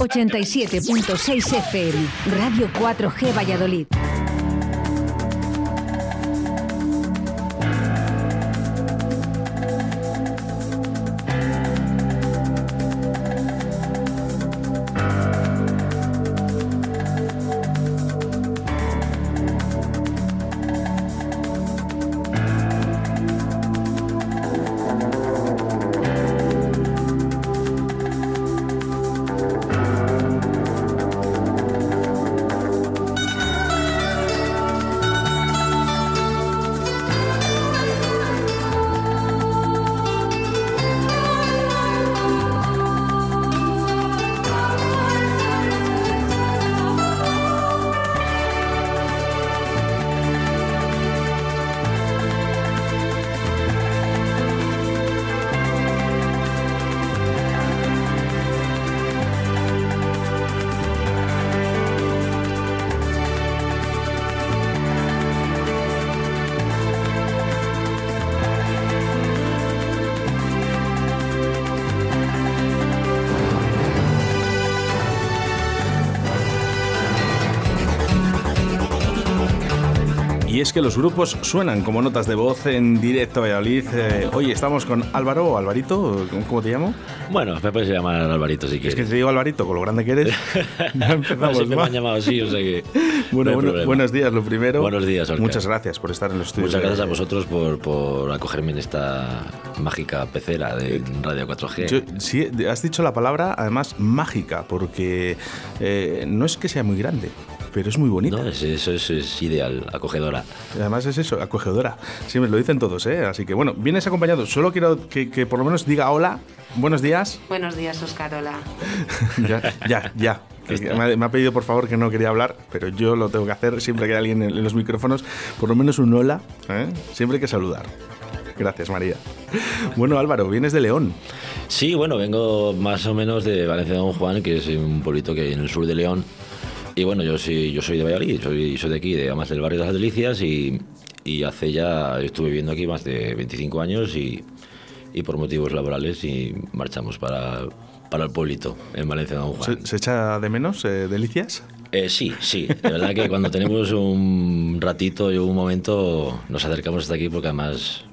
87.6 FM, Radio 4G Valladolid. Es que los grupos suenan como notas de voz en directo a Valladolid. Eh, hoy estamos con Álvaro o Alvarito, ¿cómo te llamo? Bueno, me puedes llamar Alvarito si quieres. Es que te digo Alvarito, con lo grande que eres. ya empezamos. Siempre me han llamado así, o sea que. Bueno, bueno buenos días, lo primero. Buenos días, Oscar. Muchas gracias por estar en los estudios. Muchas gracias a vosotros por, por acogerme en esta mágica pecera de Radio 4G. sí, has dicho la palabra, además, mágica, porque eh, no es que sea muy grande pero es muy bonita. No, eso es, ideal, acogedora. Además es eso, acogedora. Siempre lo dicen todos, ¿eh? Así que bueno, vienes acompañado. Solo quiero que, por lo menos diga hola, buenos días. Buenos días, Oscar, hola. ya, ya, ya. Me ha, pedido por favor que no quería hablar, pero yo lo tengo que hacer siempre que hay alguien en, los micrófonos, por lo menos un hola, ¿eh? siempre hay que saludar. Gracias, María. Bueno, Álvaro, vienes de León. Sí, bueno, vengo más o menos de Valencia de Don Juan, que es un pueblito que hay en el sur de León. Y bueno, yo sí, yo soy de Valladolid, soy, soy de aquí, de además del barrio de las Delicias y, y hace ya, estuve viviendo aquí más de 25 años y, y por motivos laborales y marchamos para, para el pueblito en Valencia de Don Juan. ¿Se, echa de menos eh, Delicias? Eh, sí, sí. De verdad que cuando tenemos un ratito y un momento nos acercamos hasta aquí porque además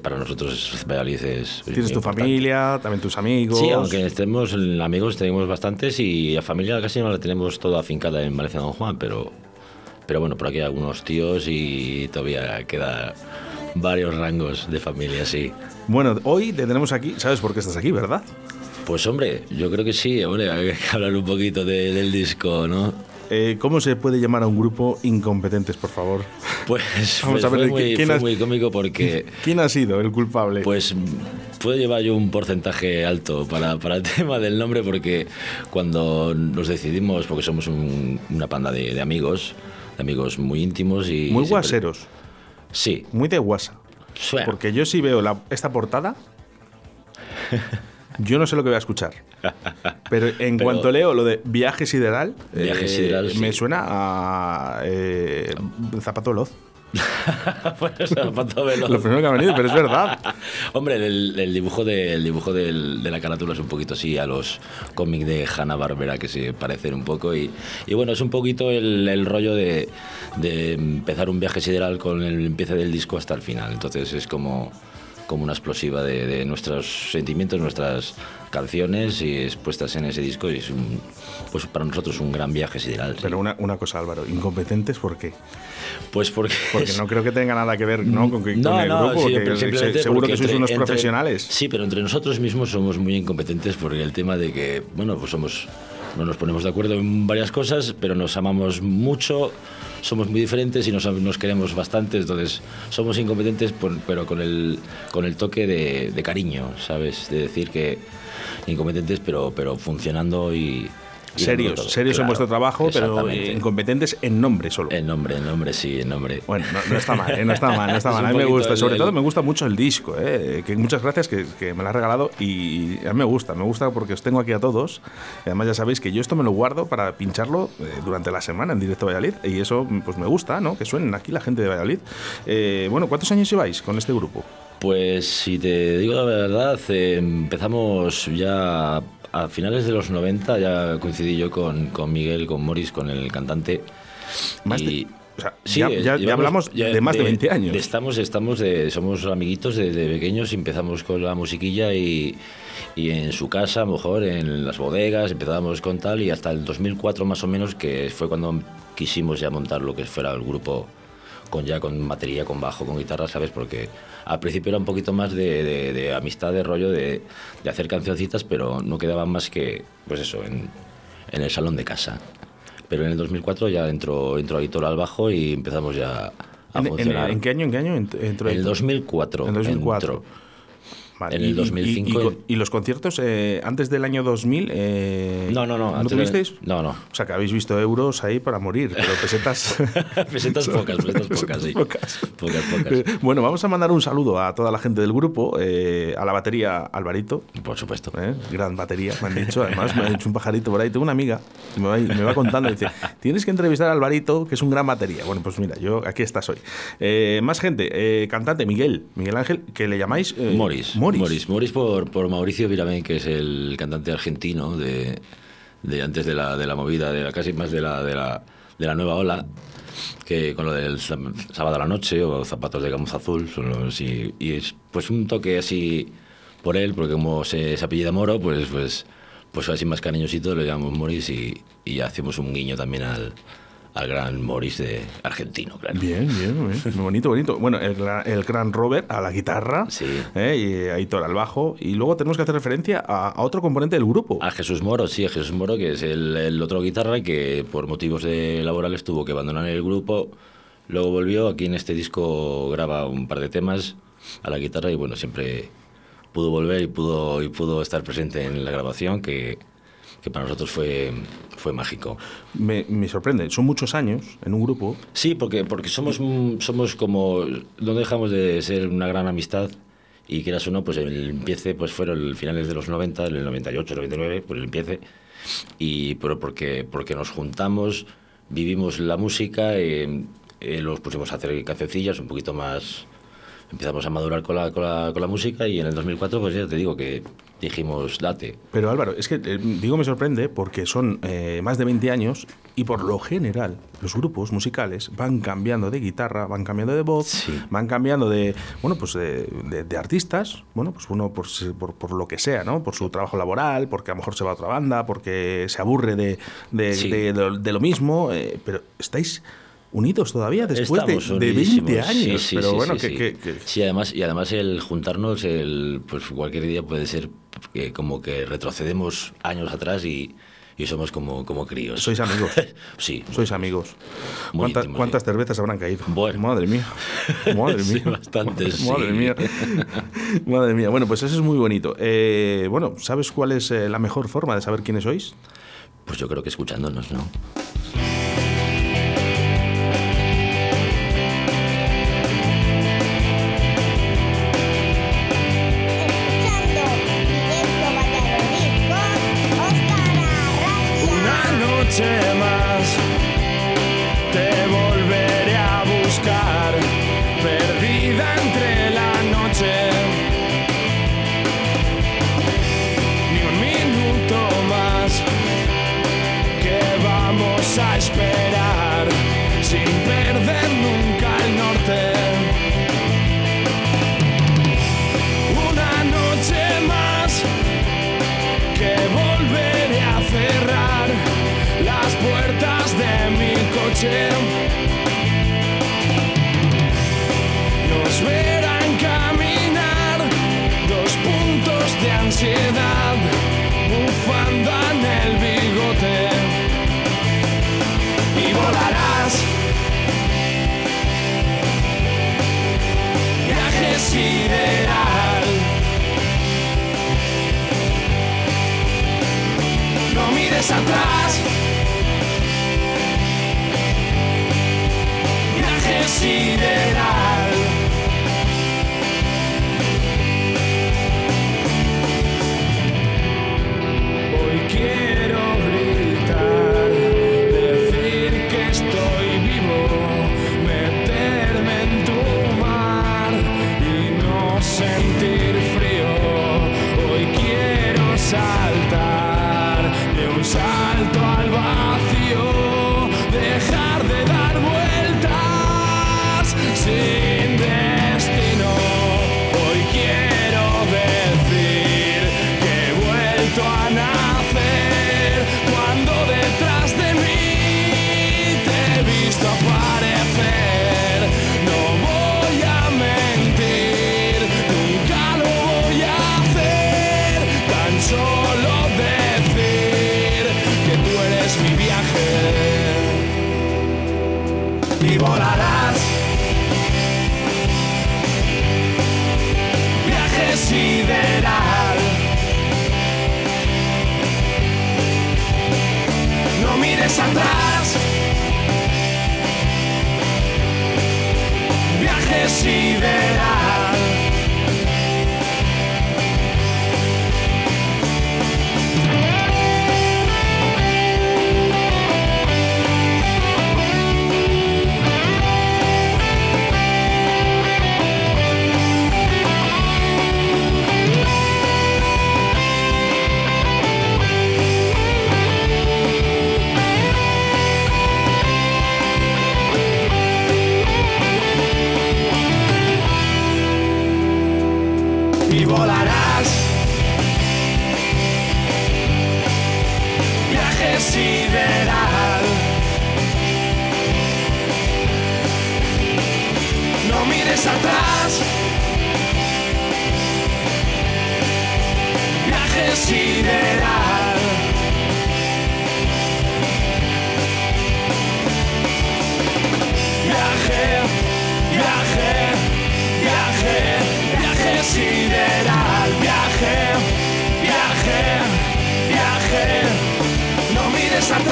para nosotros Valladolid es. Tienes tu familia, también tus amigos. Sí, aunque estemos amigos, tenemos bastantes y la familia casi no la tenemos toda afincada en Valencia Don Juan, pero, pero bueno, por aquí hay algunos tíos y todavía queda varios rangos de familia, sí. Bueno, hoy te tenemos aquí, ¿sabes por qué estás aquí, verdad? Pues hombre, yo creo que sí, hombre, hay que hablar un poquito del disco, ¿no? Eh, ¿Cómo se puede llamar a un grupo incompetentes, por favor? Pues, Vamos pues a ver, fue, muy, ¿quién muy cómico porque... ¿Quién ha sido el culpable? Pues puedo llevar yo un porcentaje alto para, para el tema del nombre porque cuando nos decidimos, porque somos una panda de, amigos, de amigos muy íntimos y... Muy guaseros. Sí. Muy de guasa. Porque yo sí veo esta portada... Yo no sé lo que voy a escuchar. Pero en cuanto leo lo de viaje sideral, eh, me suena a eh, Zapato Veloz. pues, zapato veloz. Lo primero que ha venido, pero es verdad. Hombre, el, dibujo, de, dibujo de la carátula es un poquito así a los cómics de Hanna Barbera que se parecen un poco. Y, bueno, es un poquito el, rollo de, de, empezar un viaje sideral con el empiece del disco hasta el final. Entonces es como como una explosiva de, nuestros sentimientos, nuestras canciones y expuestas en ese disco y es un, pues para nosotros un gran viaje sideral. Pero una, una, cosa Álvaro, incompetentes ¿por qué? Pues porque... Porque no creo que tenga nada que ver ¿no? con, que, no, el no, grupo, que, seguro que sois unos profesionales. Sí, pero entre nosotros mismos somos muy incompetentes porque el tema de que, bueno, pues somos no nos ponemos de acuerdo en varias cosas, pero nos amamos mucho, somos muy diferentes y nos, queremos bastante, entonces somos incompetentes, pero con el, con el toque de, de cariño, ¿sabes? De decir que incompetentes, pero, pero funcionando y, serios, serios en vuestro trabajo, pero incompetentes en nombre solo. En nombre, en nombre, sí, en nombre. Bueno, no, está mal, ¿eh? no está mal, no está mal. A mí me gusta, sobre todo me gusta mucho el disco, ¿eh? que muchas gracias que, que, me lo has regalado y a mí me gusta, me gusta porque os tengo aquí a todos. Y además ya sabéis que yo esto me lo guardo para pincharlo eh, durante la semana en directo Valladolid y eso pues me gusta, ¿no? Que suenen aquí la gente de Valladolid. Bueno, ¿cuántos años lleváis con este grupo? Pues si te digo la verdad, empezamos ya a finales de los 90 ya coincidí yo con, con Miguel, con Morris, con el cantante. Más de- y, o sea, Sí, ya, hablamos ya de más de 20 años. de- estamos, estamos de, somos amiguitos desde pequeños empezamos con la musiquilla y, y en su casa, a lo mejor en las bodegas, empezábamos con tal y hasta el 2004 más o menos, que fue cuando quisimos ya montar lo que fuera el grupo con ya con batería, con bajo, con guitarra, ¿sabes? Porque al principio era un poquito más de, de- de amistad, de rollo, de, de hacer cancioncitas, pero no quedaban más que, pues eso, en, en el salón de casa. Pero en el 2004 ya entró, entró Aitor al bajo y empezamos ya a ¿En, funcionar. en qué año? ¿En qué año ent- entró En el Aitor? 2004. En 2004. entró. Vale, en el y- 2005 Y, y- en- y los conciertos eh, antes del año 2000? eh, No, no, no. ¿No de- tuvisteis? No, no. O sea, que habéis visto euros ahí para morir, pero pesetas. pesetas pocas, pesetas pocas, sí. pocas. Pocas, pocas. Bueno, vamos a mandar un saludo a toda la gente del grupo, eh, a la batería Alvarito, Por supuesto. ¿eh? gran batería, me han dicho. Además, me ha dicho un pajarito por ahí. Tengo una amiga que me va, me va contando. Dice: Tienes que entrevistar a Alvarito, que es un gran batería. Bueno, pues mira, yo aquí estás hoy. Eh, más gente, eh, cantante Miguel, Miguel Ángel, que le llamáis. eh, Morris. Morris. Morris. Morris por, por Mauricio Viramén, que es el cantante argentino de, de antes de la, de la movida, de la, casi más de la, de, la, de la nueva ola, que con lo del sá- sábado a la noche o zapatos de gamuza azul, y, es pues un toque así por él, porque como se, se apellida Moro, pues, pues, pues así más cariñosito le llamamos Morris y, y hacemos un guiño también al, al gran Morris de argentino, claro. Bien, bien, bien. Bonito, bonito. Bueno, el, gran- el gran Robert a la guitarra Sí. ¿eh? y Aitor al bajo. Y luego tenemos que hacer referencia a, a otro componente del grupo. A Jesús Moro, sí, a Jesús Moro, que es el, el otro guitarra que por motivos de laborales tuvo que abandonar el grupo. Luego volvió, aquí en este disco graba un par de temas a la guitarra y bueno, siempre pudo volver y pudo, y pudo estar presente en la grabación, que, que para nosotros fue, fue mágico. Me, me sorprende. Son muchos años en un grupo. Sí, porque, porque somos, somos como. No dejamos de ser una gran amistad. Y quieras o no, pues el empiece pues fueron el finales de los 90, en el 98, 99, pues el empiece. Y, pero porque, porque nos juntamos, vivimos la música, eh, eh, los pusimos a hacer cancioncillas un poquito más. Empezamos a madurar con la, con, la, con la música y en el 2004, pues ya te digo que dijimos, date. Pero Álvaro, es que eh, digo me sorprende porque son eh, más de 20 años y por lo general los grupos musicales van cambiando de guitarra, van cambiando de voz, Sí. van cambiando de, bueno, pues de, de- de artistas, bueno, pues uno por, por, por lo que sea, ¿no? Por su trabajo laboral, porque a lo mejor se va a otra banda, porque se aburre de, de, Sí. lo mismo, eh, pero estáis unidos todavía después de, de 20 unidísimos, sí, años. sí, pero sí, bueno, sí, que, sí. que- que- Sí, además, y además el juntarnos, el, pues cualquier día puede ser que como que retrocedemos años atrás y, y somos como, como críos. sois amigos. sí. Sois amigos. ¿Cuántas, íntimos, cuántas sí. cervezas habrán caído? Bueno. Madre mía. Madre Sí, mía. bastantes, sí. Madre mía. Madre mía. Bueno, pues eso es muy bonito. Eh, bueno, ¿sabes cuál es eh, la mejor forma de saber quiénes sois? Pues yo creo que escuchándonos, ¿no?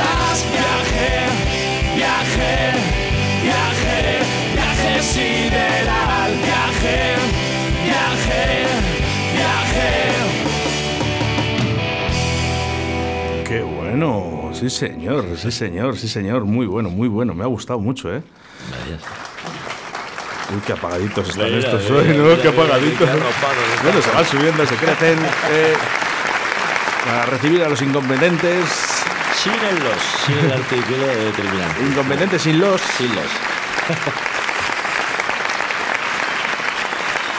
Atrás, viaje, viaje, viaje, viaje sideral, viaje, viaje, viaje. Qué bueno, sí señor, sí señor, sí señor, muy bueno, muy bueno, me ha gustado mucho, ¿eh? Gracias. Uy, qué apagaditos están Mira, estos mira, hoy, ¿no? mira, qué mira, apagaditos. Bueno, se van subiendo, se crecen. eh, para recibir a los incompetentes. Sin el los, sin el artículo determinante. Incompetentes sin los. Sin los.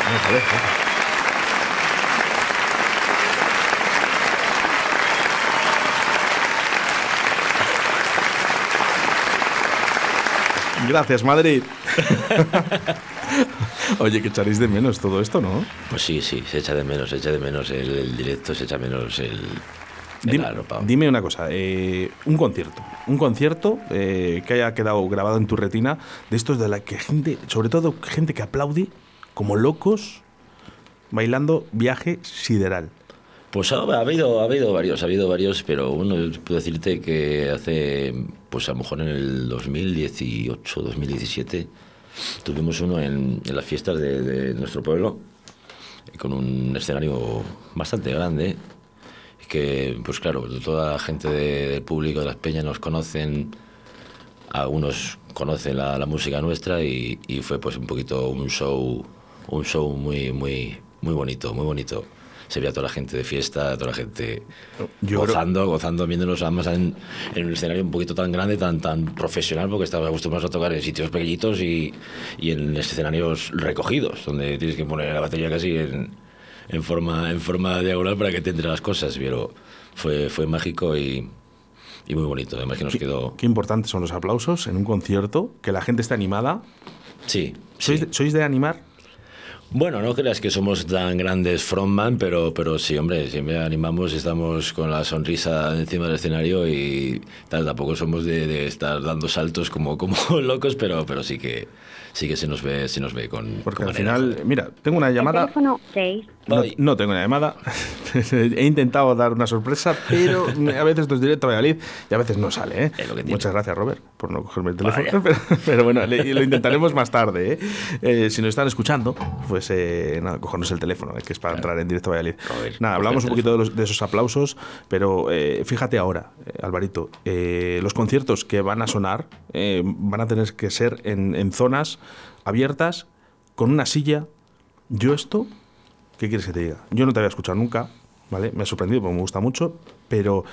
Vamos a ver. Gracias, Madrid. Oye, que echaréis de menos todo esto, ¿no? Pues sí, sí, se echa de menos, se echa de menos el, el directo, se echa menos el Dime, una cosa, eh, un concierto, un concierto eh, que haya quedado grabado en tu retina, de estos de la que gente, sobre todo gente que aplaude como locos, bailando viaje sideral. Pues ha, ha habido, ha habido varios, ha habido varios, pero uno puedo decirte que hace, pues a lo mejor en el 2018, 2017, tuvimos uno en, en las fiestas de, de nuestro pueblo, con un escenario bastante grande, que pues claro, toda la gente de- del público de las peñas nos conocen, algunos conocen la, la música nuestra y, y fue pues un poquito un show, un show muy, muy, muy bonito, muy bonito. Se veía toda la gente de fiesta, toda la gente Yo creo- gozando, gozando, viéndonos además en, en un escenario un poquito tan grande, tan, tan profesional, porque estamos acostumbrados a tocar en sitios pequeñitos y, y en escenarios recogidos, donde tienes que poner la batería casi en, en forma, en forma diagonal para que te entre las cosas, pero fue, fue mágico y, y muy bonito. Además que nos quedó... Qué importantes son los aplausos en un concierto, que la gente esté animada. Sí, ¿Sois, sí. de, sois de animar? Bueno, no creas que somos tan grandes frontman, pero, pero sí, hombre, siempre animamos, estamos con la sonrisa encima del escenario y tal, tampoco somos de, de estar dando saltos como, como locos, pero, pero sí que sí que se nos ve, se nos ve con. Porque con al final, mira, tengo una llamada. Teléfono 6. No, tengo una llamada. He intentado dar una sorpresa, pero a veces es directo a Valladolid y a veces no sale. ¿eh? Es lo que tiene. Muchas gracias, Robert, por no cogerme el teléfono. Pero, pero bueno, le- lo intentaremos más tarde. ¿eh? Eh, si nos están escuchando, pues eh, nada, cogernos el teléfono, eh, que es para entrar en directo a Valladolid. Nada, hablamos un poquito de, los- de esos aplausos, pero eh, fíjate ahora, Alvarito, los conciertos que van a sonar van a tener que ser en, en zonas abiertas, con una silla. Yo esto ¿Qué quieres que te diga? Yo no te había escuchado nunca, ¿vale? Me ha sorprendido porque me gusta mucho, pero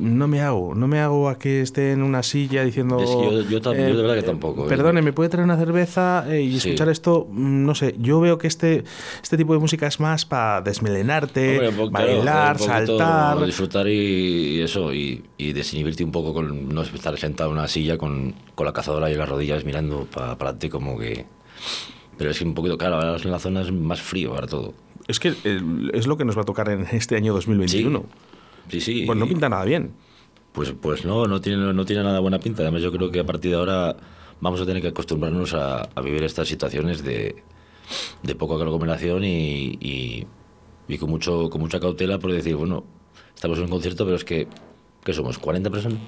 no me hago, no me hago a que esté en una silla diciendo... Es que yo- yo de verdad que tampoco, ¿eh? Perdone, ¿me puede traer una cerveza eh, y Sí. escuchar esto? Mm, No sé, yo veo que este, este tipo de música es más para desmelenarte, Hombre, claro, bailar, poquito saltar... Disfrutar y, y eso, y, y desinhibirte un poco con no estar sentado en una silla con, con la cazadora y las rodillas mirando para adelante como que... Pero es que un poquito, claro, ahora en la zona es más frío ahora todo. Es que eh, es lo que nos va a tocar en este año 2021. Sí, sí. Pues no pinta nada bien. Pues, pues no, no tiene, no tiene nada buena pinta. Además, yo creo que a partir de ahora vamos a tener que acostumbrarnos a, a vivir estas situaciones de, de poca aglomeración y, y, y con, mucho, con mucha cautela por decir, bueno, estamos en un concierto, pero es que, ¿qué somos? ¿40 personas?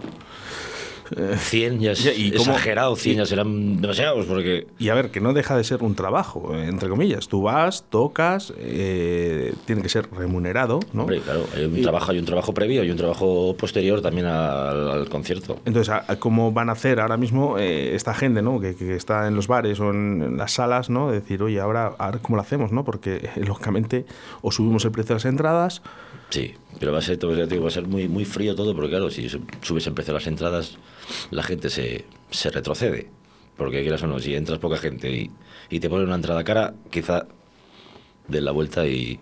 100 ya es ¿y cómo- exagerado, 100 ya serán demasiados, porque Y a ver, que no deja de ser un trabajo, eh, entre comillas. Tú vas, tocas, eh, tiene que ser remunerado, ¿no? Hombre, claro, hay un trabajo, hay un trabajo previo y un trabajo posterior también al, al concierto. Entonces, ¿a- a ¿cómo van a hacer ahora mismo eh, esta gente, ¿no? Que, que está en los bares o en, en las salas, ¿no? Decir, oye, ahora, ahora ¿cómo lo hacemos, no? Porque, lógicamente, o subimos el precio de las entradas, Sí, pero va a ser, va a ser muy, muy frío todo, porque claro, si su- subes el precio las entradas, la gente se, se retrocede. Porque quieras o no, si entras poca gente y, y te ponen una entrada cara, quizá den la vuelta y,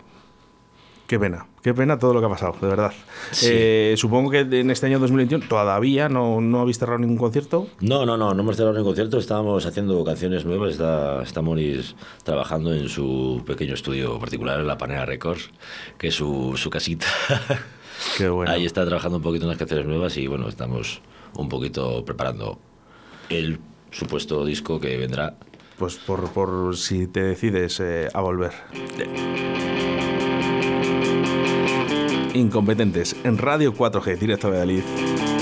qué pena, qué pena todo lo que ha pasado, de verdad. Sí. Eh, supongo que en este año 2021 todavía no, no habéis cerrado ningún concierto. No, no, no, no hemos cerrado ningún concierto, estábamos haciendo canciones nuevas, está, está Moris trabajando en su pequeño estudio particular, en la Panera Records, que es su, su casita. Qué bueno. Ahí está trabajando un poquito en las canciones nuevas y bueno, estamos un poquito preparando el supuesto disco que vendrá. Pues por, por si te decides eh, a volver. Incompetentes en Radio 4G, directo Valladolid.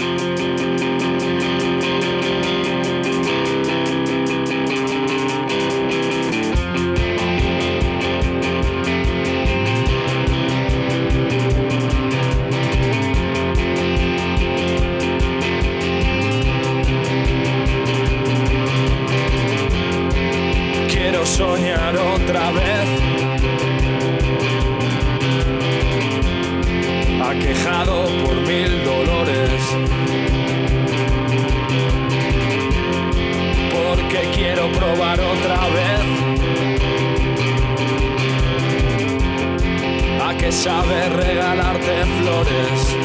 Que sabe regalarte flores.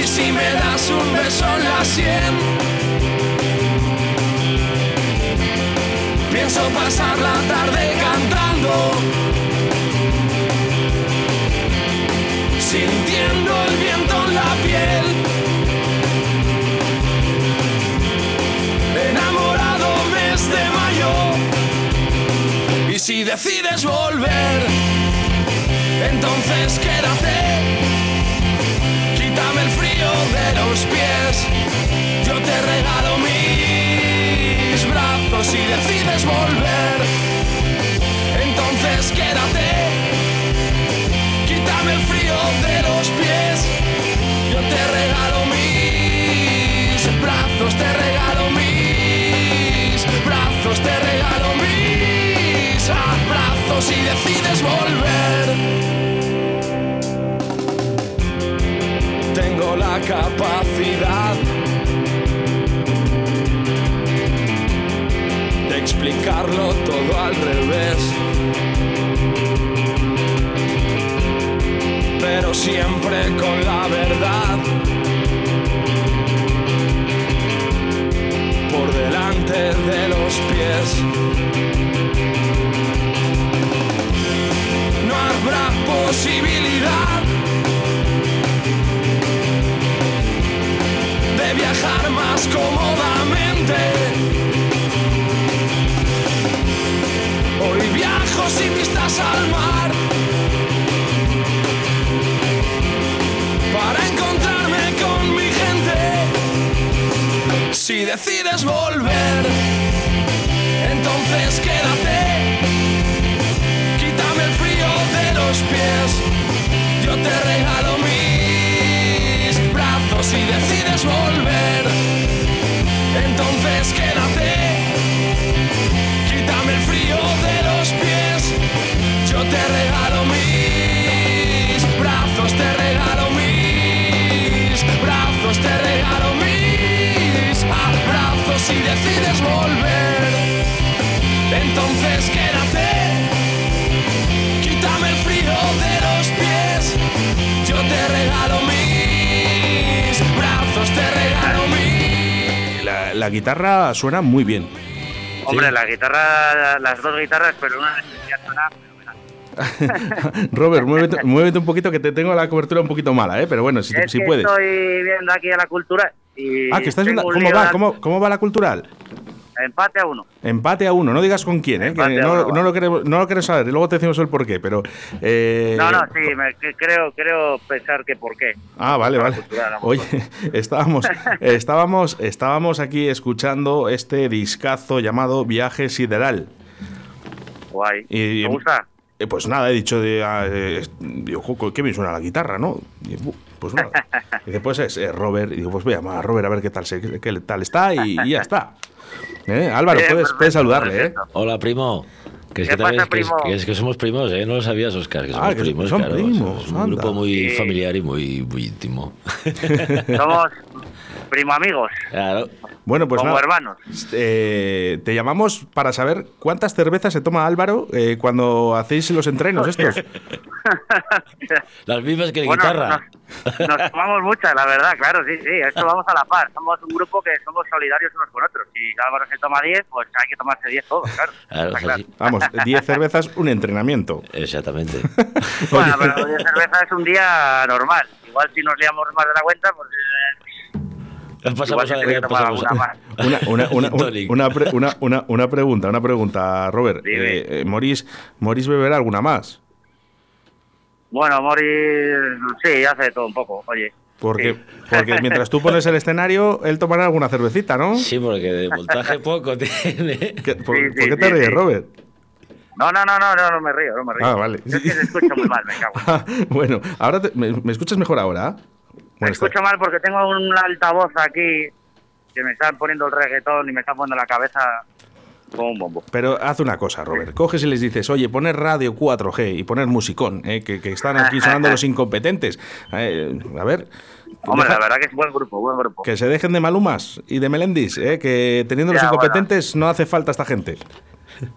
Y si me das un beso en la sien. Pienso pasar la tarde cantando, sintiendo si decides volver, entonces quédate. Quítame el frío de los pies. Yo te regalo mis brazos si decides volver. Entonces quédate. Quítame el frío de los pies. Yo te regalo mis brazos, te regalo mis brazos, te regalo mis abrazos si decides volver. Tengo la capacidad de explicarlo todo al revés. Pero siempre con la verdad por delante de los pies. Guitarra suena muy bien. Hombre, la guitarra, las dos guitarras, pero una ya suena fenomenal. Robert, muévete, muévete un poquito que te tengo la cobertura un poquito mala, ¿eh? Pero bueno, si, es si que puedes. estoy viendo aquí a la cultura y Ah, que estás viendo. ¿Cómo va? ¿Cómo, ¿Cómo va la cultural? Empate a uno. Empate a uno, no digas con quién, ¿eh? Que no, uno, no va. lo queremos, no lo queremos saber, y luego te decimos el porqué, pero. eh, No, no, sí, me- que creo, creo pensar que por qué. Ah, vale, vale. Oye, estábamos, estábamos, estábamos aquí escuchando este discazo llamado Viaje Sideral. Guay. Y- ¿Te gusta? Eh, pues nada, he dicho de. ah, eh, digo, "Jo, qué bien suena la guitarra, ¿no? Y, bu, pues nada. Y después es eh, Robert. Y digo, pues voy a llamar a Robert a ver qué tal, se- qué tal está y, y ya está. ¿Eh? Álvaro, puedes, perfecto, puedes saludarle, ¿eh? Hola, primo. Que es ¿Qué que, también- pasa, que es- primo? que es que somos primos, ¿eh? No lo sabías, Oscar. Que Ah, somos que primos, son claro. primos, Es un grupo muy Sí. familiar y muy, muy íntimo. Somos primo amigos, claro. Bueno, pues como nada. hermanos. Eh, te llamamos para saber cuántas cervezas se toma Álvaro eh, cuando hacéis los entrenos estos. Las mismas que la Bueno, guitarra. Nos, nos tomamos muchas, la verdad, claro, sí, sí. Esto vamos a la par. Somos un grupo que somos solidarios unos con otros. Si Álvaro se toma 10, pues hay que tomarse 10 todos, claro. Vamos, 10 cervezas, un entrenamiento. Exactamente. Bueno, pero 10 cervezas es un día normal. Igual si nos liamos más de la cuenta, pues... eh, pasamos a pasamos a- más. Una, una, una, Gin tonic. una, pre- una, una- una pregunta, una pregunta, Robert. Eh, eh, Morís, Morís beberá alguna más. Bueno, Mori, sí, hace todo un poco, oye. Porque, Sí. porque mientras tú pones el escenario, él tomará alguna cervecita, ¿no? Sí, porque de voltaje poco tiene. ¿Qué- ¿Por, Sí, por sí, qué te sí, ríes, sí. Robert? No, no, no, no, no, no me río, no me río. Ah, vale. Es que se escucha muy mal, me cago. Ah, bueno, ahora te- me, me escuchas mejor ahora? Me escucho mal porque tengo un altavoz aquí que me están poniendo el reggaetón y me están poniendo la cabeza como un bombo. Pero haz una cosa, Robert. Coges y les dices, oye, poner radio 4G y poner musicón, eh, que, que están aquí sonando los incompetentes. Eh, a ver. Hombre, deja- la verdad que es buen grupo, buen grupo. Que se dejen de Malumas y de Melendis, eh, que teniendo los incompetentes no hace falta esta gente.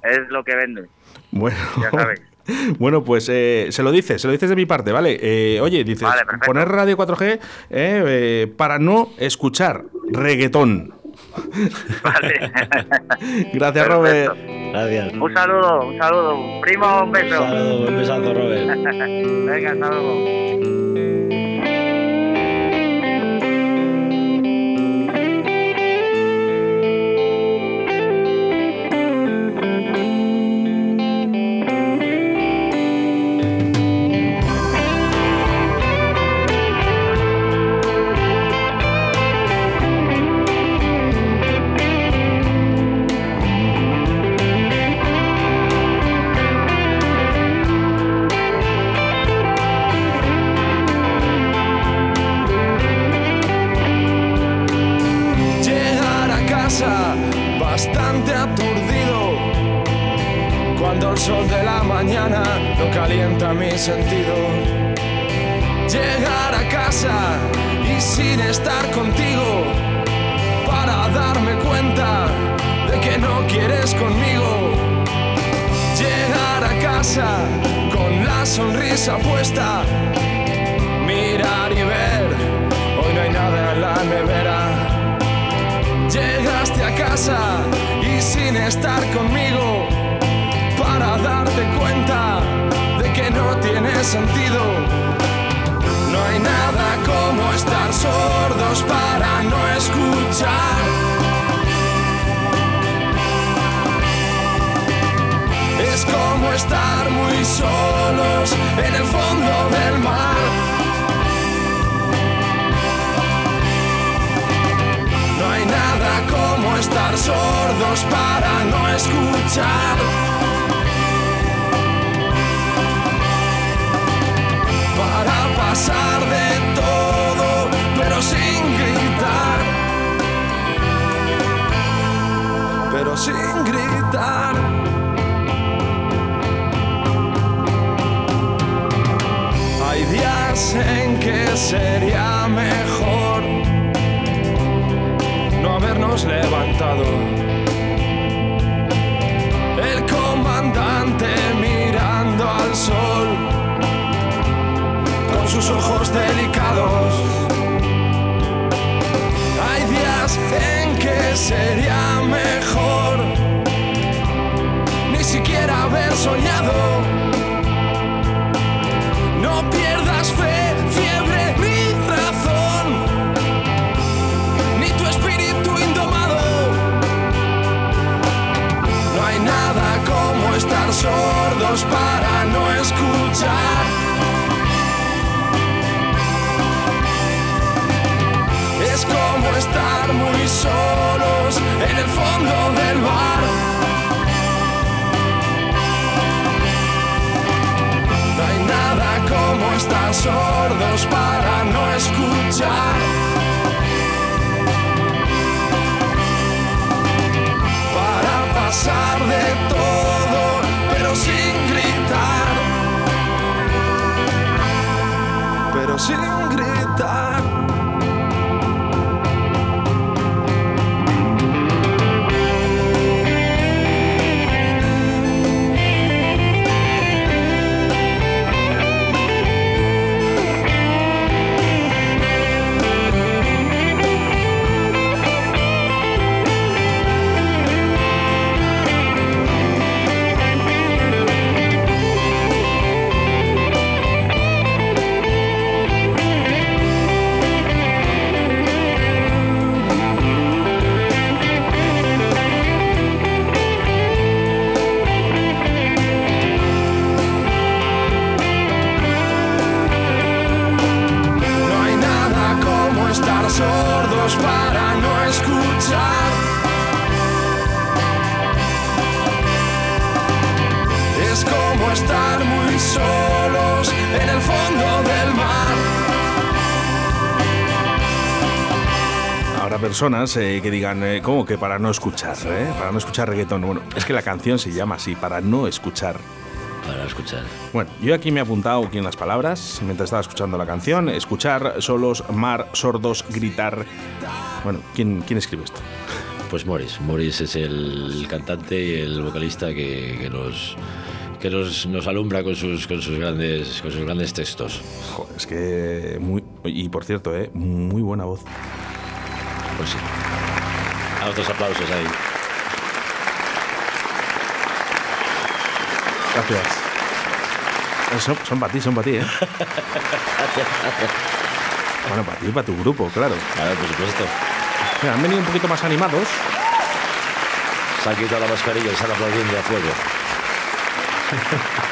Es lo que venden. Bueno, Ya sabéis. bueno pues eh, se lo dices, se lo dices de mi parte, ¿vale? Eh, oye, dices, Vale, poner radio 4G eh, eh, para no escuchar reggaetón. Vale. Gracias, Perfecto. Robert. Gracias. Un saludo, un saludo. Primo, un beso. Saludos, un besazo, Robert. Venga, hasta luego. Bastante aturdido cuando el sol de la mañana no calienta mi sentido. Llegar a casa y sin estar contigo para darme cuenta de que no quieres conmigo. Llegar a casa con la sonrisa puesta, casa y sin estar conmigo para darte cuenta de que no tiene sentido. No hay nada como estar sordos para no escuchar. Es como estar muy solos en el fondo del mar. Como estar sordos para no escuchar. Para pasar de todo, pero sin gritar. Pero sin gritar. Hay días en que sería mejor habernos levantado. El comandante mirando al sol con sus ojos delicados. Hay días en que sería mejor ni siquiera haber soñado. para no escuchar. Es como estar muy solos en el fondo del bar. No hay nada como estar sordos para no escuchar. para pasar de todo, pero sin Pero sin gritar. Personas eh, que digan, eh, ¿cómo que para no escuchar? eh? Para no escuchar reggaetón. Bueno, es que la canción se llama así, para no escuchar. Para escuchar. Bueno, yo aquí me he apuntado aquí en las palabras, mientras estaba escuchando la canción, escuchar, solos, mar, sordos, gritar. Bueno, ¿quién, quién escribe esto? Pues Morris. Morris es el cantante y el vocalista que, que nos que nos, nos alumbra con sus, con sus grandes con sus grandes textos. Joder, es que muy... Y por cierto, eh, muy buena voz. Pues sí. A otros aplausos ahí. Gracias. Eh, Son, son para ti, son para ti, ¿eh? bueno, para ti y para tu grupo, claro. Claro, por supuesto. Mira, han venido un poquito más animados. Se han quitado la mascarilla y están aplaudiendo a fuego.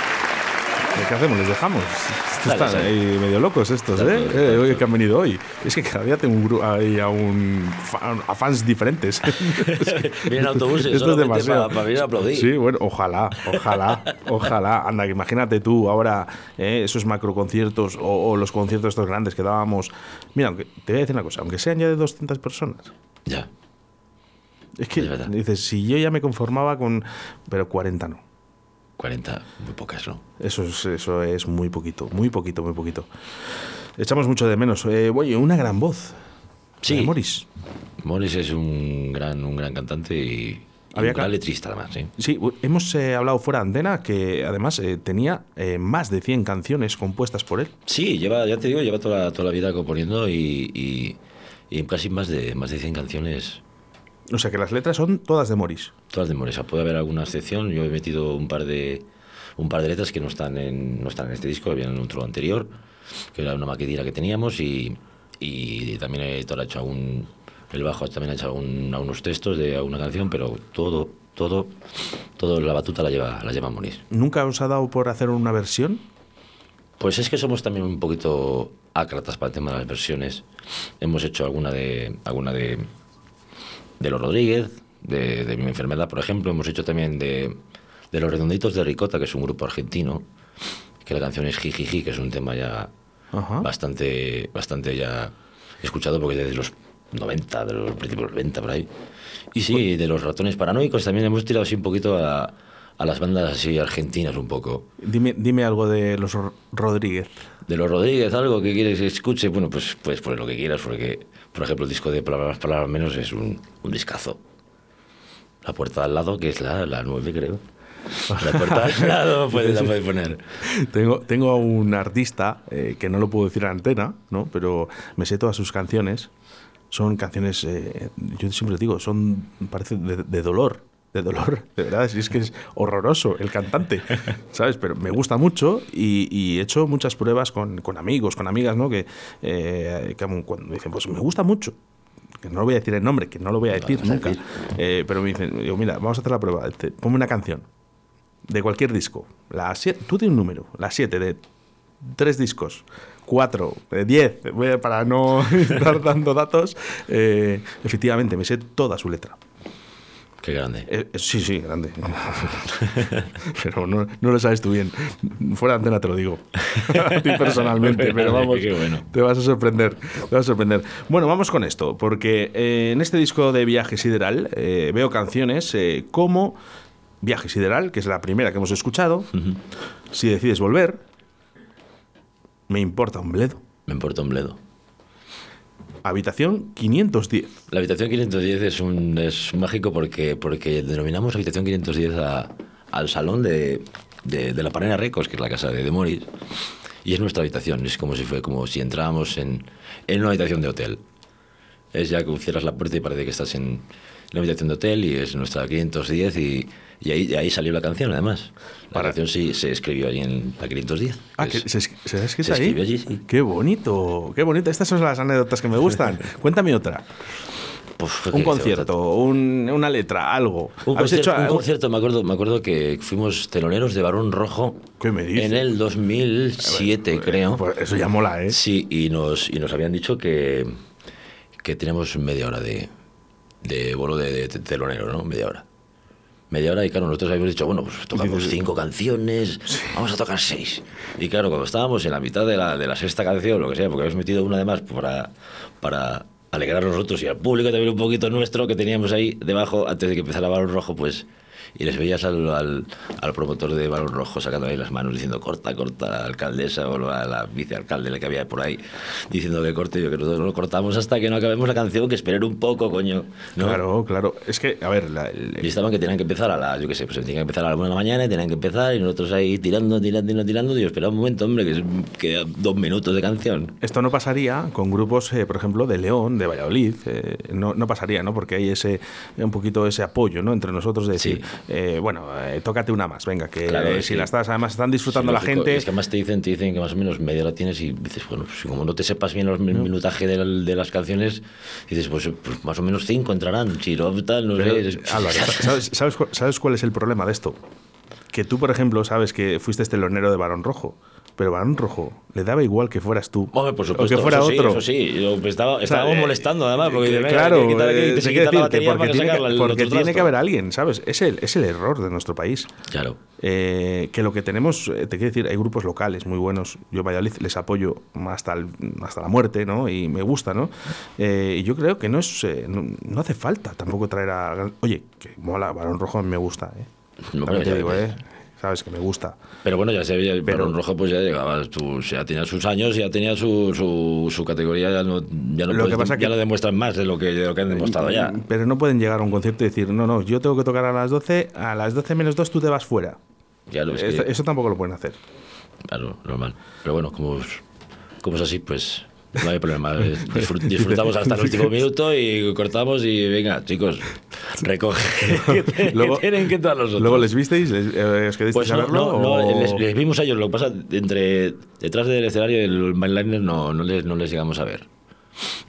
¿Qué hacemos? ¿Les dejamos? Estos Dale, están ahí medio locos estos, Dale, ¿eh? Eh, que han venido hoy. Es que cada día tengo un gru- ahí a, un fan- a fans diferentes. Vienen autobuses Esto es demasiado. para- para venir a aplaudir. Sí, bueno, ojalá, ojalá, ojalá. Anda, que imagínate tú ahora eh, esos macro conciertos o, o los conciertos estos grandes que dábamos. Mira, aunque, te voy a decir una cosa, aunque sean ya de 200 personas. Ya. Es que Es dices, si yo ya me conformaba con. Pero 40 no. 40, muy pocas, ¿no? Eso es, eso es muy poquito, muy poquito, muy poquito. Echamos mucho de menos. Eh, oye, una gran voz. Sí. De Morris. Morris es un gran, un gran cantante y, Había un gran letrista además, ¿sí? Sí, hemos eh, hablado fuera de antena que además eh, tenía eh, más de 100 canciones compuestas por él. Sí, lleva, ya te digo, lleva toda la, toda la vida componiendo y, y, y casi más de, más de 100 canciones, O sea que las letras son todas de Morris. todas de Morris. Puede haber alguna excepción, yo he metido un par de, un par de letras que no están en, no están en este disco, habían en otro anterior, que era una maquetilla que teníamos y, y también he Héctor ha hecho algún, el bajo también ha hecho algún, algunos textos de alguna canción, pero todo, todo, todo la batuta la lleva, la lleva Morris. ¿Nunca os ha dado por hacer una versión? Pues es que somos también un poquito ácratas para el tema de las versiones. Hemos hecho alguna de alguna de, de los Rodríguez, de, de mi enfermedad, por ejemplo. Hemos hecho también de, de los Redonditos de Ricota, que es un grupo argentino, que la canción es Jijiji, que es un tema ya Ajá. bastante, bastante ya escuchado porque desde los 90, de los principios de los 90 por ahí. Y sí, de los ratones paranoicos también hemos tirado así un poquito a, a las bandas así argentinas un poco. Dime, dime algo de los Ro- Rodríguez. De los Rodríguez, algo que quieres que escuche, bueno, pues pues poner lo que quieras, porque, por ejemplo, el disco de Palabras, Palabras Menos es un, un discazo. La puerta de al lado, que es la, la 9, creo. La puerta al lado puedes, la puedes poner. Tengo, tengo a un artista eh, que no lo puedo decir a antena, ¿no? pero me sé todas sus canciones. Son canciones, eh, yo siempre digo, son, parece de, de dolor, de dolor, de verdad. Si es que es horroroso el cantante, ¿sabes? Pero me gusta mucho y, y he hecho muchas pruebas con, con amigos, con amigas, ¿no? Que, eh, que cuando dicen, pues me gusta mucho. Que no lo voy a decir el nombre, que no lo voy a decir vas a nunca. decir. Eh, pero me dicen, digo, mira, vamos a hacer la prueba. Ponme una canción de cualquier disco. La siete, tú tienes un número, la 7 de tres discos, cuatro, eh, diez, para no estar dando datos, eh, efectivamente me sé toda su letra. Qué grande. Eh, eh, sí, sí, grande. pero no, no lo sabes tú bien. Fuera de antena te lo digo. a ti personalmente, pero vamos, Qué bueno. te vas a sorprender. Te vas a sorprender. Bueno, vamos con esto, porque eh, en este disco de Viaje Sideral veo canciones como Viaje Sideral, que es la primera que hemos escuchado. Si decides volver, me importa un bledo. Me importa un bledo. Habitación 510. La habitación 510 es un es mágico porque, porque denominamos habitación 510 a- al salón de, de, de la Panera Recos, que es la casa de Demoris, y es nuestra habitación. Es como si fue como si entrábamos en, en una habitación de hotel. Es ya que cierras la puerta y parece que estás en la habitación de hotel y es nuestra 510 y, y ahí, de ahí salió la canción además. La Para- canción sí se escribió ahí en la 510. Ah, Es- que se, se ha escrito se ahí. escribió allí, sí. Qué bonito, qué bonito. Estas son las anécdotas que me gustan. Cuéntame otra. Pues, ¿qué Un concierto, un- una letra, algo. Un ¿Habéis concierto, hecho un concierto, me acuerdo, me acuerdo que fuimos teloneros de Barón Rojo ¿Qué me dices? en el 2007, creo. Pues eso ya mola, ¿eh? Sí, y nos, y nos habían dicho que, que tenemos media hora de, de bolo de, de telonero, ¿no? Media hora. Media hora y claro, nosotros habíamos dicho, bueno, pues tocamos cinco canciones, vamos a tocar seis. Y claro, cuando estábamos en la mitad de la, de la sexta canción, lo que sea, porque habíamos metido una de más para, para alegrar a nosotros y al público también un poquito nuestro que teníamos ahí debajo antes de que empezara Balón Rojo, pues... Y les veías al, al, al promotor de Balón Rojo sacando ahí las manos diciendo corta, corta, la alcaldesa o la, la vicealcalde la que había por ahí diciendo que corte. Yo que nosotros lo cortamos hasta que no acabemos la canción, que esperen un poco, coño. ¿no? Claro, claro. Es que, a ver, la- el- Y estaban que tenían que empezar a las, yo qué sé, pues tenían que empezar a las 1 de la mañana y tenían que empezar y nosotros ahí tirando, tirando, tirando, tirando. Y yo, espera un momento, hombre, que es- queda dos minutos de canción. esto no pasaría con grupos, eh, por ejemplo, de León, de Valladolid. eh, no, no pasaría, ¿no? Porque hay ese un poquito ese apoyo, ¿no? Entre nosotros de decir, Sí. Eh, bueno, eh, tócate una más, venga, que Claro, eh, si que- la estás, además están disfrutando Sí, la lógico. gente. Es que además te dicen, te dicen que más o menos media hora tienes y dices, bueno, pues como no te sepas bien los min- minutaje de, la- de las canciones, dices, pues, pues más o menos cinco entrarán. No, tal, no Pero, sé. Álvaro, ¿sabes, sabes, cu- sabes cuál es el problema de esto? Que tú, por ejemplo, sabes que fuiste telonero de Barón Rojo, pero Barón Rojo le daba igual que fueras tú Hombre, por o supuesto, que fuera eso sí, otro. eso sí. Yo estaba, O sea, estábamos eh, molestando además, porque venga, claro, que eh, se quita la batería porque para tiene, sacarla, que, el porque otro tiene que trasto. haber alguien, ¿sabes? Es el, es el error de nuestro país. Claro. Eh, que lo que tenemos, eh, te quiero decir, hay grupos locales muy buenos. Yo en Valladolid les apoyo hasta, el- hasta la muerte, ¿no? Y me gusta, ¿no? Eh, y yo creo que no es eh, no, no hace falta tampoco traer a... Oye, que mola, Barón Rojo me gusta, ¿eh? No, pero te digo. ¿eh? Sabes que me gusta. Pero bueno, ya se veía el Pero- Barón Rojo, pues ya llegaba, su- ya tenía sus años, ya tenía su, su, su categoría, ya no, ya no, Lo que pasa ya que- lo demuestran más de lo que, de lo que han demostrado ya. Pero no pueden llegar a un concierto y decir, no, no, yo tengo que tocar a las 12, a las 12 menos 2 tú te vas fuera. Claro, es Esto- que- Eso tampoco lo pueden hacer. Claro, normal. Pero bueno, como, como es así, pues no hay problema. Disfrut- disfrutamos hasta el último minuto y cortamos y venga, chicos, recoge. que Luego- que tienen que los otros. Luego les visteis, les, eh, os quedasteis Pues a no, verlo. no, no, o- les, les vimos a ellos. Lo que pasa, entre, detrás del escenario del mainliner no, no, les, no les llegamos a ver.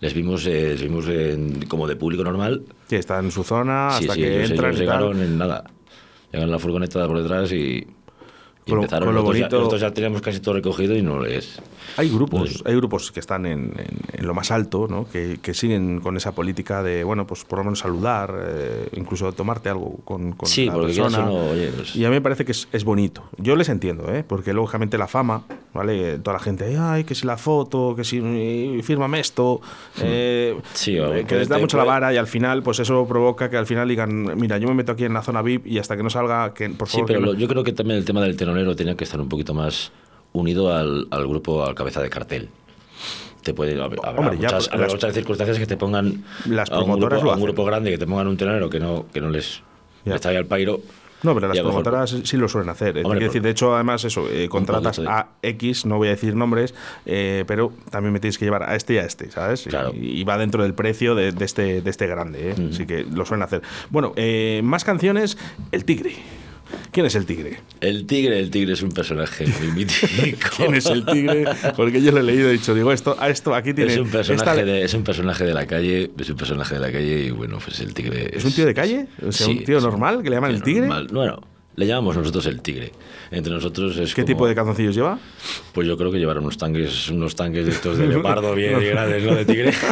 Les vimos, eh, les vimos en- como de público normal. Sí, está en su zona Sí, hasta sí, que ellos, entran ellos llegaron en nada. Llegaron en la furgoneta por detrás y, y Con lo- empezaron. con lo nosotros, bonito- ya, nosotros ya teníamos casi todo recogido y no les... Hay grupos, hay grupos que están en, en- en lo más alto, ¿no? que, que siguen con esa política de, bueno, pues por lo menos saludar, eh, incluso tomarte algo con, con Sí, la persona. o no, oye, pues- Y a mí me parece que es, es bonito. Yo les entiendo, ¿eh? porque lógicamente la fama, ¿vale? Toda la gente, ay, que si la foto, que si fírmame esto, eh, Sí, eh, que puede- les da mucho la puede- vara y al final, pues eso provoca que al final digan, mira, yo me meto aquí en la zona VIP y hasta que no salga, que por Sí, favor. pero que no". yo creo que también el tema del telonero tenía que estar un poquito más unido al, al grupo, al cabeza de cartel. Te puede, habrá, Hombre, ya, muchas, habrá las- muchas circunstancias que te pongan Las a un, promotoras grupo, lo a un hacen. grupo grande que te pongan un telonero que no, que no les Ya. está ahí al pairo. No, pero las mejor- promotoras sí lo suelen hacer. Hombre, decir, de hecho, además, eso, eh, contratas de- a X, no voy a decir nombres, eh, pero también me tienes que llevar a este y a este, ¿sabes? Y- Claro. Y, va dentro del precio de, de este, de este grande, ¿eh? Así que lo suelen hacer. Bueno, eh, más canciones, El Tigre. ¿Quién es el tigre? El tigre, el tigre es un personaje muy mítico. ¿Quién es el tigre? Porque yo lo he leído y he dicho, digo, esto, a esto aquí tiene. Es un, personaje esta- de, es un personaje de la calle, es un personaje de la calle y bueno, pues el tigre ¿Es un tío de calle? O sea, un tío normal que le llaman el tigre? normal. Bueno, Le llamamos nosotros el tigre. Entre nosotros es ¿Qué como- tipo de calzoncillos lleva? Pues yo creo que llevarán unos tanques, unos tanques de estos de leopardo bien grandes, ¿no? De tigre.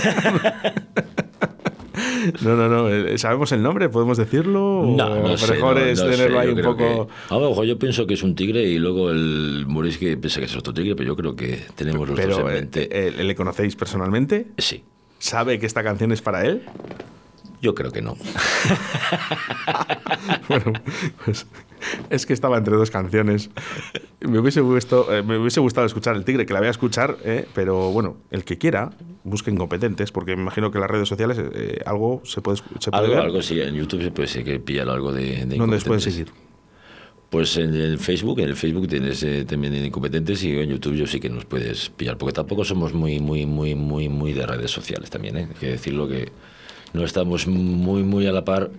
No, no, no. eh, ¿Sabemos el nombre? ¿Podemos decirlo? ¿O No, no sé. mejor no, es no tenerlo ahí un poco. que- a lo mejor yo pienso que es un tigre y luego el Morisque piensa que es otro tigre, pero yo creo que tenemos los dos Pero, en eh, mente. eh, ¿le conocéis personalmente? Sí, ¿Sabe que esta canción es para él? Yo creo que no. Bueno, pues es que estaba entre dos canciones. Me hubiese, gustado, eh, me hubiese gustado escuchar El Tigre, que la voy a escuchar, eh, pero bueno, el que quiera, busque incompetentes, porque me imagino que en las redes sociales eh, algo se puede, se puede Algo, ver. algo sí, en YouTube se puede que pillar algo de, de ¿Dónde pueden incompetentes. seguir? Pues en el Facebook, en el Facebook tienes eh, también en incompetentes y en YouTube yo sí que nos puedes pillar, porque tampoco somos muy, muy, muy, muy, muy de redes sociales también, ¿eh? Hay que decirlo que no estamos muy, muy a la par,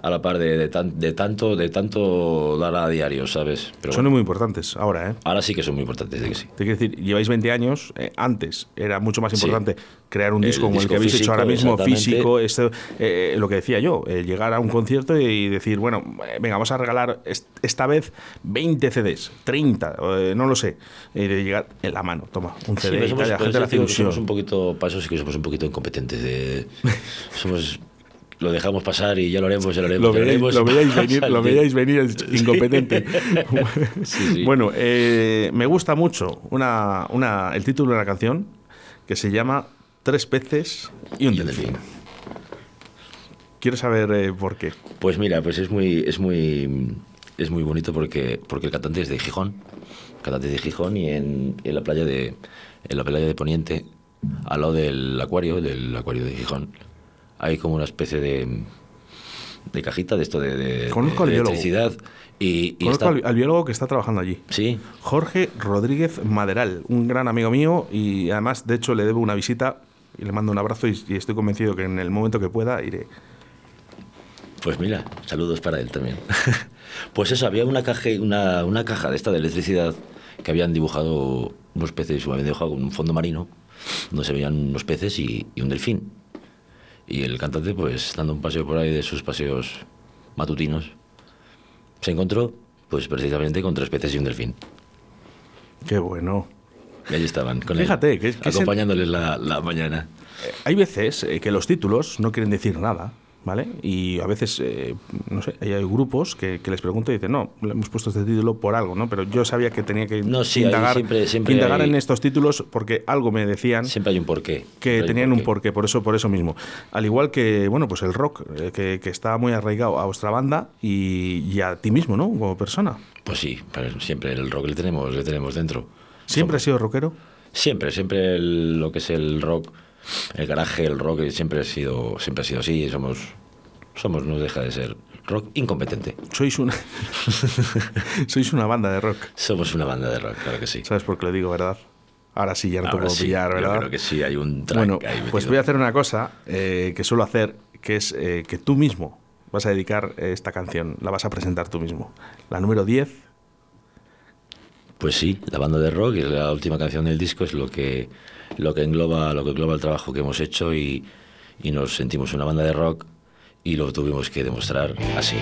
a la par de, de, tan- de tanto, de tanto dar a diario, ¿sabes? Pero Son bueno, muy importantes ahora, ¿eh? ahora sí que son muy importantes, de que sí. Te quiero decir, lleváis 20 años, eh, antes era mucho más Sí. importante crear un El disco como el que habéis hecho ahora mismo, físico, este, eh, lo que decía yo, eh, llegar a un concierto y decir, bueno, venga, vamos a regalar est- esta vez 20 CDs, 30, eh, no lo sé, y de llegar en la mano, toma, un Sí, CD y somos, tal, y la por gente le hace ilusión. somos un poquito, para eso sí que somos un poquito incompetentes. De, somos, lo dejamos pasar y ya lo haremos, ya lo haremos. Lo ya veíais, haremos, lo vamos venir, lo venir es incompetente. Sí, sí. Bueno, eh, me gusta mucho una, una, el título de la canción que se llama Tres peces y un Y delfín. delfín. Quiero saber eh, por qué. Pues mira, pues es muy, es muy, es muy bonito porque, porque el cantante es de Gijón, el cantante es de Gijón y en, en la playa de, en la playa de Poniente, al lado del acuario, del acuario de Gijón, hay como una especie de, de cajita de esto de, de- Conozco de al biólogo. electricidad y, y Conozco está- al, biólogo que está trabajando allí. sí, Jorge Rodríguez Maderal, un gran amigo mío y además, de hecho, le debo una visita y le mando un abrazo y, y estoy convencido que en el momento que pueda iré. Pues mira, saludos para él también. pues eso, había una caja, una, una caja de esta de electricidad que habían dibujado unos peces, habían dibujado con un fondo marino, donde se veían unos peces y, y un delfín. Y el cantante, pues dando un paseo por ahí de sus paseos matutinos, se encontró, pues precisamente con tres peces y un delfín. Qué bueno. Y allí estaban, con él, Fíjate, que es- que el- acompañándoles la, la mañana. Hay veces eh, que los títulos no quieren decir nada, ¿vale? Y a veces, eh, no sé, hay, grupos que, que les pregunto y dicen, no, le hemos puesto este título por algo, ¿no? Pero yo sabía que tenía que No, sí, indagar, siempre- siempre indagar hay- en estos títulos porque algo me decían Siempre hay un porqué. que tenían un porqué, por eso, por eso mismo. Al igual que, bueno, pues el rock, eh, que, que está muy arraigado a vuestra banda y, y a ti mismo, ¿no? Como persona. Pues sí, pero siempre el rock le tenemos, le tenemos dentro. ¿Siempre has sido rockero? Siempre, siempre el- lo que es el rock, el garaje, el rock, eh, siempre ha sido, siempre ha sido así. Somos, somos, no deja de ser rock incompetente. Sois una, sois una banda de rock. Somos una banda de rock, claro que sí. ¿Sabes por qué lo digo, verdad? Ahora sí, ya no te puedo sí, pillar, yo ¿verdad? creo que sí, hay un track Bueno, ahí pues voy a hacer una cosa eh, que suelo hacer, que es eh, que tú mismo vas a dedicar esta canción, la vas a presentar tú mismo. La número 10, Pues sí, la banda de rock, y la última canción del disco, es lo que, lo que engloba, lo que engloba el trabajo que hemos hecho y, y nos sentimos una banda de rock y lo tuvimos que demostrar así.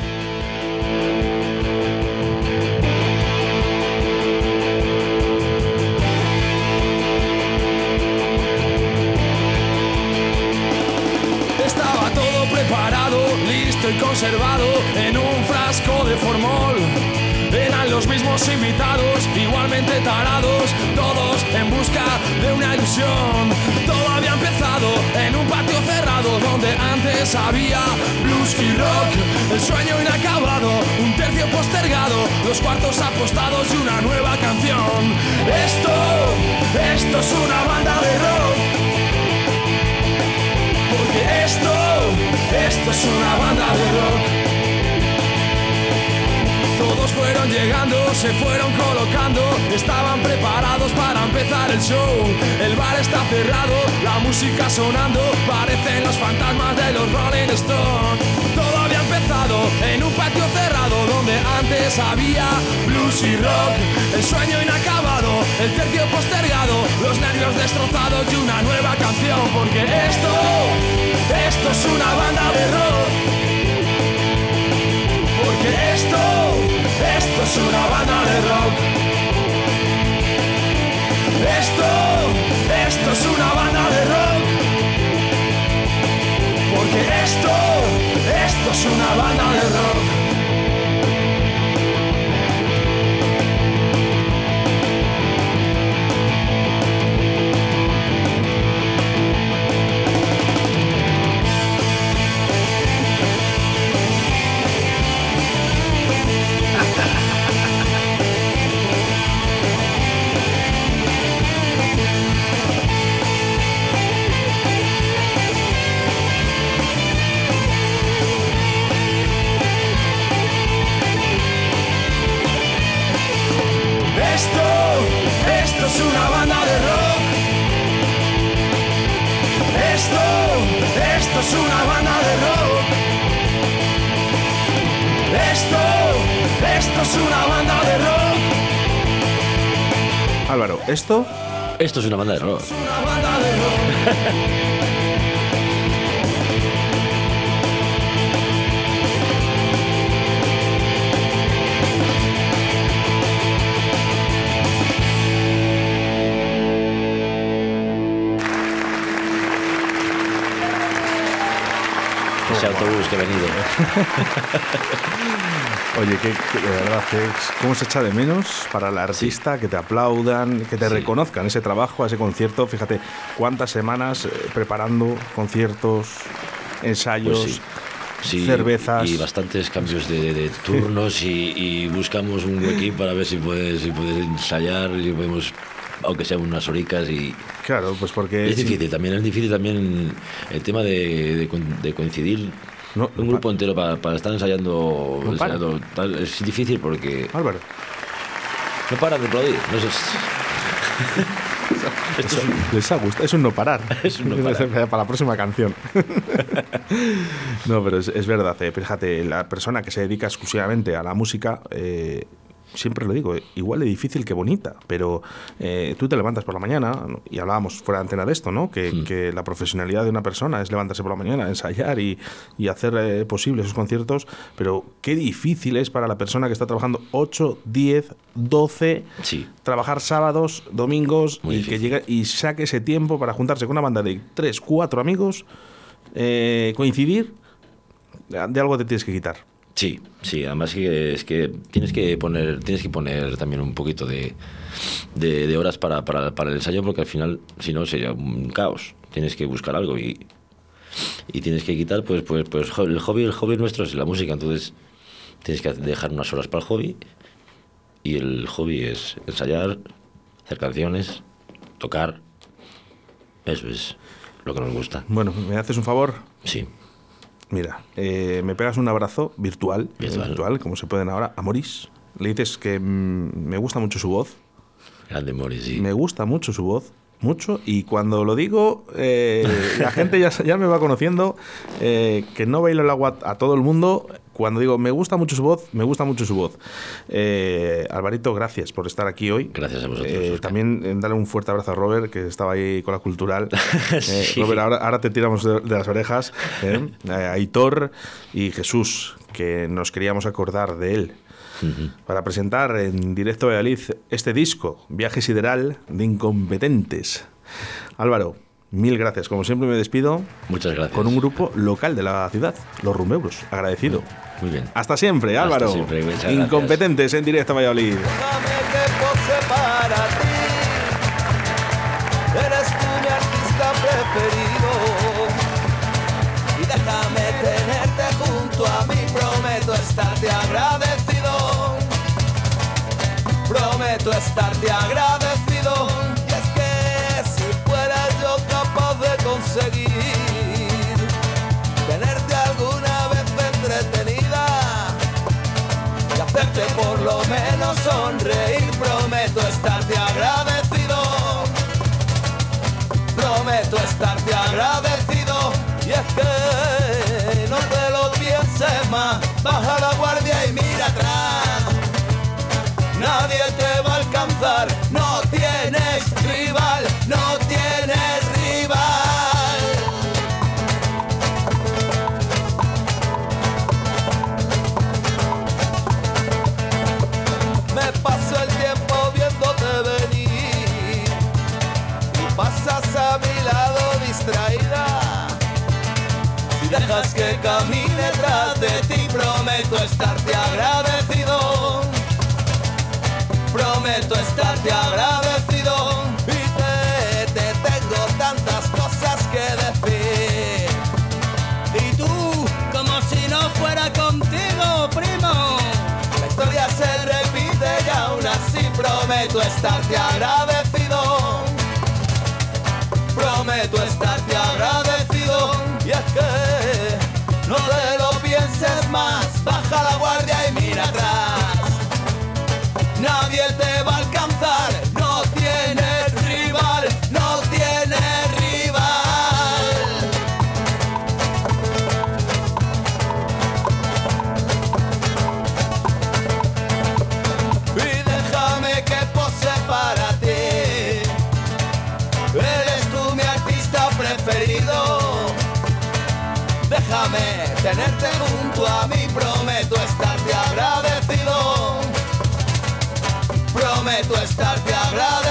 Estaba todo preparado, listo y conservado en un frasco de formol. Eran los mismos invitados, igualmente tarados, todos en busca de una ilusión. Todo había empezado en un patio cerrado donde antes había blues y rock. El sueño inacabado, un tercio postergado, los cuartos apostados y una nueva canción. Esto, esto es una banda de rock. Porque esto, esto es una banda de rock. Todos fueron llegando, se fueron colocando, estaban preparados para empezar el show. El bar está cerrado, la música sonando, parecen los fantasmas de los Rolling Stones. Todo había empezado en un patio cerrado donde antes había blues y rock. El sueño inacabado, el tercio postergado, los nervios destrozados y una nueva canción. Porque esto, esto es una banda de rock. Porque esto, es una banda de rock. Esto, esto es una banda de rock. Porque esto, esto es una banda de rock. Esto Esto es una banda de rock. Una banda de rock. Ese autobús que ha venido. Oye, que, que de verdad, ¿cómo se echa de menos para el artista que te aplaudan, que te Sí. reconozcan ese trabajo, ese concierto? Fíjate, cuántas semanas eh, preparando conciertos, ensayos, Pues sí. Sí, cervezas. y bastantes cambios de, de turnos y, y buscamos un huequín para ver si puedes, si puedes ensayar, si podemos, aunque sean unas horicas y Claro, pues porque... es difícil también, es difícil también el tema de, de de coincidir No, un grupo entero para, para estar ensayando, No para. ensayando tal, es difícil porque Álvaro, no paran de aplaudir. No sé. Esto es un- les ha gustado. Es un no parar. Es un no parar. Para la próxima canción. no, pero es, es verdad. eh, Fíjate, la persona que se dedica exclusivamente a la música, eh, siempre lo digo, igual de difícil que bonita, pero eh, tú te levantas por la mañana, y hablábamos fuera de antena de esto, ¿no? Que, Hmm. que la profesionalidad de una persona es levantarse por la mañana, ensayar y, y hacer eh, posible esos conciertos, pero qué difícil es para la persona que está trabajando 8, 10, 12 Sí. trabajar sábados, domingos Muy y que llegue y saque ese tiempo para juntarse con una banda de tres, cuatro amigos, eh, coincidir, de algo te tienes que quitar. Sí, sí, además que es que tienes que poner, tienes que poner también un poquito de, de, de horas para, para, para el ensayo, porque al final, si no, sería un caos. Tienes que buscar algo y, y tienes que quitar, pues, pues, pues el hobby, el hobby nuestro es la música, entonces tienes que dejar unas horas para el hobby y el hobby es ensayar, hacer canciones, tocar. Eso es lo que nos gusta. Bueno, ¿me haces un favor? Sí, Mira, eh, me pegas un abrazo virtual, Virtual. virtual, como se pueden ahora, a Moris. Le dices que mm, me gusta mucho su voz, grande Moris, sí. me gusta mucho su voz, mucho, y cuando lo digo, eh, la gente ya, ya me va conociendo, eh, que no bailo el agua a todo el mundo. Cuando digo, me gusta mucho su voz, me gusta mucho su voz. Eh, Alvarito, gracias por estar aquí hoy. Gracias a vosotros, también darle un fuerte abrazo a Robert, que estaba ahí con la cultural. Sí. Robert, ahora, ahora te tiramos de, de las orejas. A Aitor y Jesús, que nos queríamos acordar de él para presentar en directo a Valladolid este disco, Viaje Sideral de Incompetentes. Álvaro, mil gracias. Como siempre me despido Muchas gracias. con un grupo local de la ciudad, Los Rumbeuros. Agradecido. Muy bien. Hasta siempre, Hasta Álvaro. siempre, muchas gracias. Incompetentes en directo a Valladolid. Déjame que Prometo estarte agradecido. Y es que si fuera yo capaz de conseguir tenerte alguna vez entretenida y hacerte por lo menos sonreír. Prometo estarte agradecido. Prometo estarte agradecido. Y es que no te lo pienses más. Baja la guardia y mira atrás. Nadie te no tienes rival, no tienes rival. Me paso el tiempo viéndote venir y pasas a mi lado distraída. Si dejas que camine tras de ti, prometo estarte agradecido Prometo estarte agradecido y te, te tengo tantas cosas que decir. Y tú, como si no fuera contigo, primo. La historia se repite y aún así prometo estarte agradecido. Prometo estarte agradecido y es que no te lo pienses más, baja la guardia y mira atrás. Nadie te va Prometo estarte agradecido.